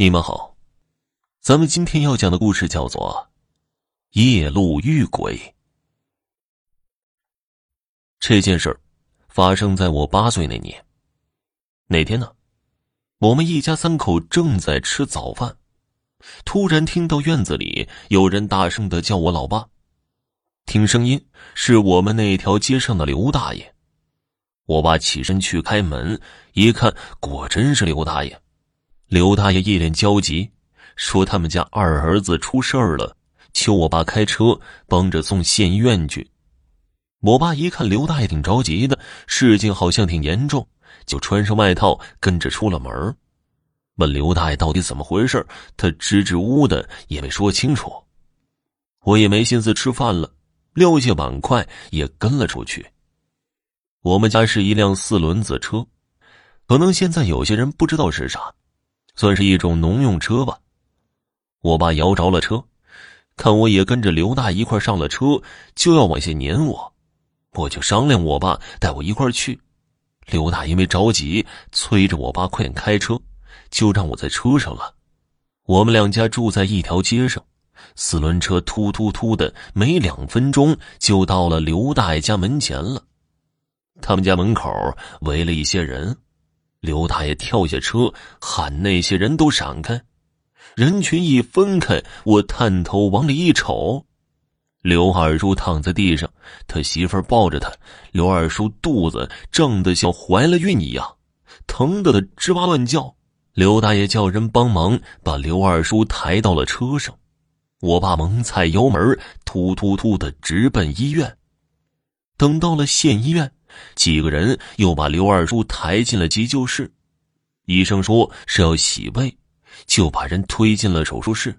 你们好，咱们今天要讲的故事叫做《夜路遇鬼》。这件事儿发生在我八岁那年。那天呢，我们一家三口正在吃早饭，突然听到院子里有人大声的叫我老爸。听声音是我们那条街上的刘大爷。我爸起身去开门，一看，果真是刘大爷。刘大爷一脸焦急，说：“他们家二儿子出事儿了，求我爸开车帮着送县医院去。”我爸一看刘大爷挺着急的，事情好像挺严重，就穿上外套跟着出了门。问刘大爷到底怎么回事，他支支吾吾的也没说清楚。我也没心思吃饭了，撂下碗筷也跟了出去。我们家是一辆四轮子车，可能现在有些人不知道是啥。算是一种农用车吧。我爸摇着了车，看我也跟着刘大一块上了车，就要往下撵我，我就商量我爸带我一块去。刘大因为着急，催着我爸快点开车，就让我在车上了。我们两家住在一条街上，四轮车突突突的，没两分钟就到了刘大爷家门前了。他们家门口围了一些人。刘大爷跳下车，喊那些人都闪开。人群一分开，我探头往里一瞅，刘二叔躺在地上，他媳妇抱着他。刘二叔肚子胀得像怀了孕一样，疼得他吱哇乱叫。刘大爷叫人帮忙把刘二叔抬到了车上。我爸猛踩油门，突突突的直奔医院。等到了县医院。几个人又把刘二叔抬进了急救室，医生说是要洗胃，就把人推进了手术室。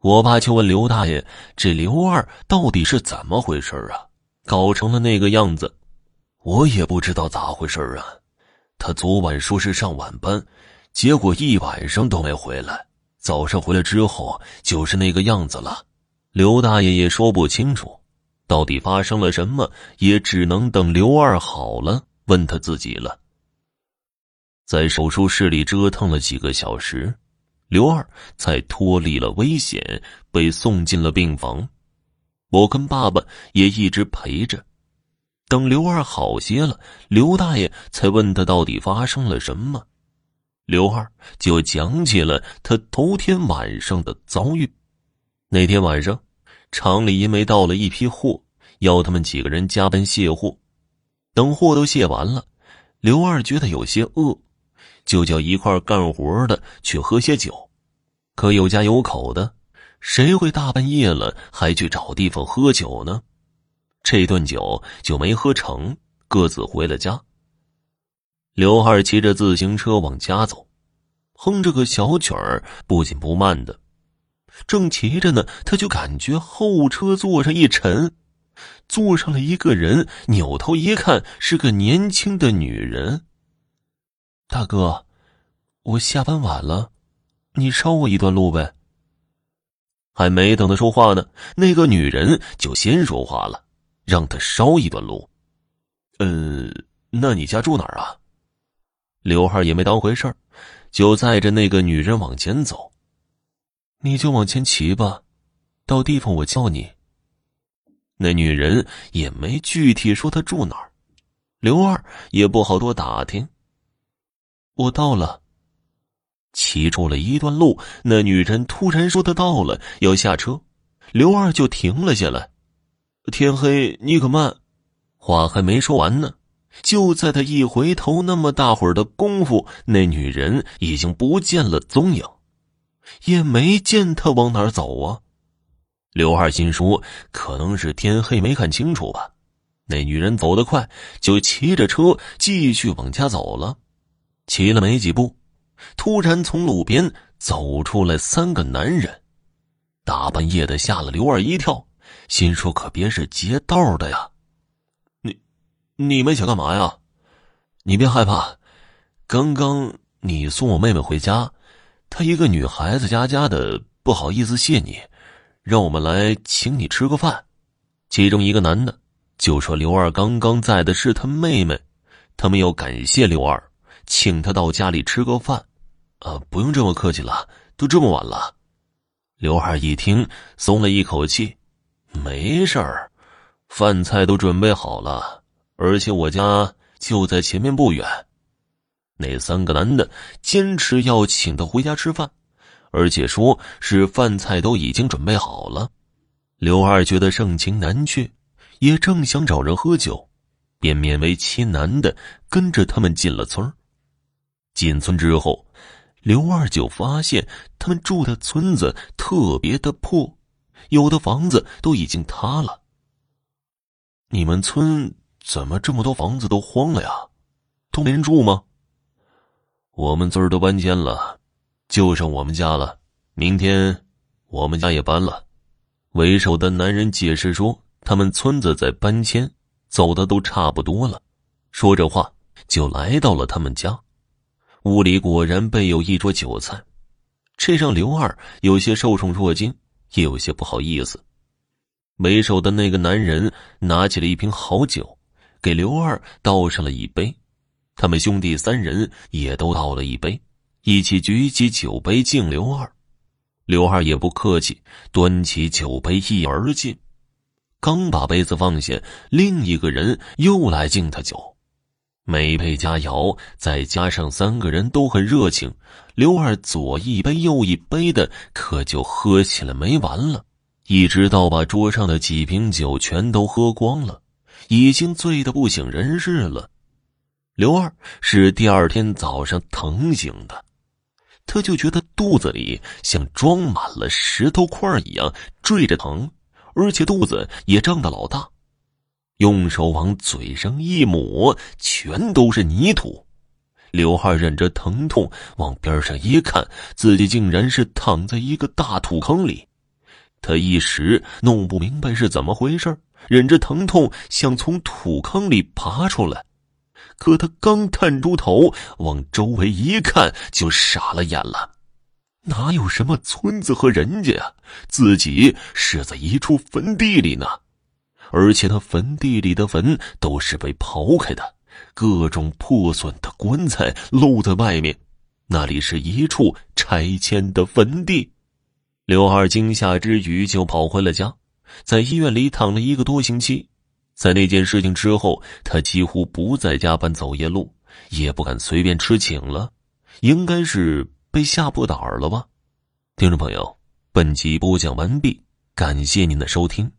我爸就问刘大爷：“这刘二到底是怎么回事啊？搞成了那个样子？”我也不知道咋回事啊。他昨晚说是上晚班，结果一晚上都没回来，早上回来之后就是那个样子了。刘大爷也说不清楚。到底发生了什么，也只能等刘二好了问他自己了。在手术室里折腾了几个小时，刘二才脱离了危险，被送进了病房。我跟爸爸也一直陪着，等刘二好些了，刘大爷才问他到底发生了什么。刘二就讲起了他头天晚上的遭遇。那天晚上。厂里因为到了一批货，要他们几个人加班卸货。等货都卸完了，刘二觉得有些饿，就叫一块干活的去喝些酒。可有家有口的，谁会大半夜了还去找地方喝酒呢？这顿酒就没喝成，各自回了家。刘二骑着自行车往家走，哼着个小曲儿，不紧不慢的。正骑着呢，他就感觉后车座上一沉，坐上了一个人。扭头一看，是个年轻的女人。大哥，我下班晚了，你捎我一段路呗。还没等他说话呢，那个女人就先说话了，让他捎一段路。呃，那你家住哪儿啊？刘二也没当回事儿，就载着那个女人往前走。你就往前骑吧，到地方我叫你。那女人也没具体说她住哪儿，刘二也不好多打听。我到了，骑出了一段路，那女人突然说她到了，要下车，刘二就停了下来。天黑，你可慢！话还没说完呢，就在他一回头那么大会儿的功夫，那女人已经不见了踪影。也没见他往哪儿走啊！刘二心说，可能是天黑没看清楚吧。那女人走得快，就骑着车继续往家走了。骑了没几步，突然从路边走出来三个男人，大半夜的吓了刘二一跳，心说可别是劫道的呀！你，你们想干嘛呀？你别害怕，刚刚你送我妹妹回家。她一个女孩子家家的，不好意思谢你，让我们来请你吃个饭。其中一个男的就说：“刘二刚刚在的是他妹妹，他们要感谢刘二，请他到家里吃个饭。”啊，不用这么客气了，都这么晚了。刘海一听，松了一口气，没事儿，饭菜都准备好了，而且我家就在前面不远。那三个男的坚持要请他回家吃饭，而且说是饭菜都已经准备好了。刘二觉得盛情难却，也正想找人喝酒，便勉为其难的跟着他们进了村进村之后。刘二就发现他们住的村子特别的破，有的房子都已经塌了。你们村怎么这么多房子都荒了呀？都没人住吗？我们村都搬迁了，就剩我们家了。明天我们家也搬了。为首的男人解释说：“他们村子在搬迁，走的都差不多了。”说着话就来到了他们家。屋里果然备有一桌酒菜，这让刘二有些受宠若惊，也有些不好意思。为首的那个男人拿起了一瓶好酒，给刘二倒上了一杯。他们兄弟三人也都倒了一杯，一起举起酒杯敬刘二。刘二也不客气，端起酒杯一饮而尽。刚把杯子放下，另一个人又来敬他酒。每杯佳肴，再加上三个人都很热情，刘二左一杯右一杯的，可就喝起来没完了，一直到把桌上的几瓶酒全都喝光了，已经醉得不省人事了。刘二是第二天早上疼醒的，他就觉得肚子里像装满了石头块一样坠着疼，而且肚子也胀得老大。用手往嘴上一抹，全都是泥土。刘二忍着疼痛往边上一看，自己竟然是躺在一个大土坑里。他一时弄不明白是怎么回事，忍着疼痛想从土坑里爬出来，可他刚探出头往周围一看，就傻了眼了。哪有什么村子和人家呀？自己是在一处坟地里呢。而且那坟地里的坟都是被刨开的，各种破损的棺材露在外面，那里是一处拆迁的坟地。刘二惊吓之余就跑回了家，在医院里躺了一个多星期。在那件事情之后，他几乎不再加班走夜路，也不敢随便吃请了，应该是被吓破胆了吧？听众朋友，本集播讲完毕，感谢您的收听。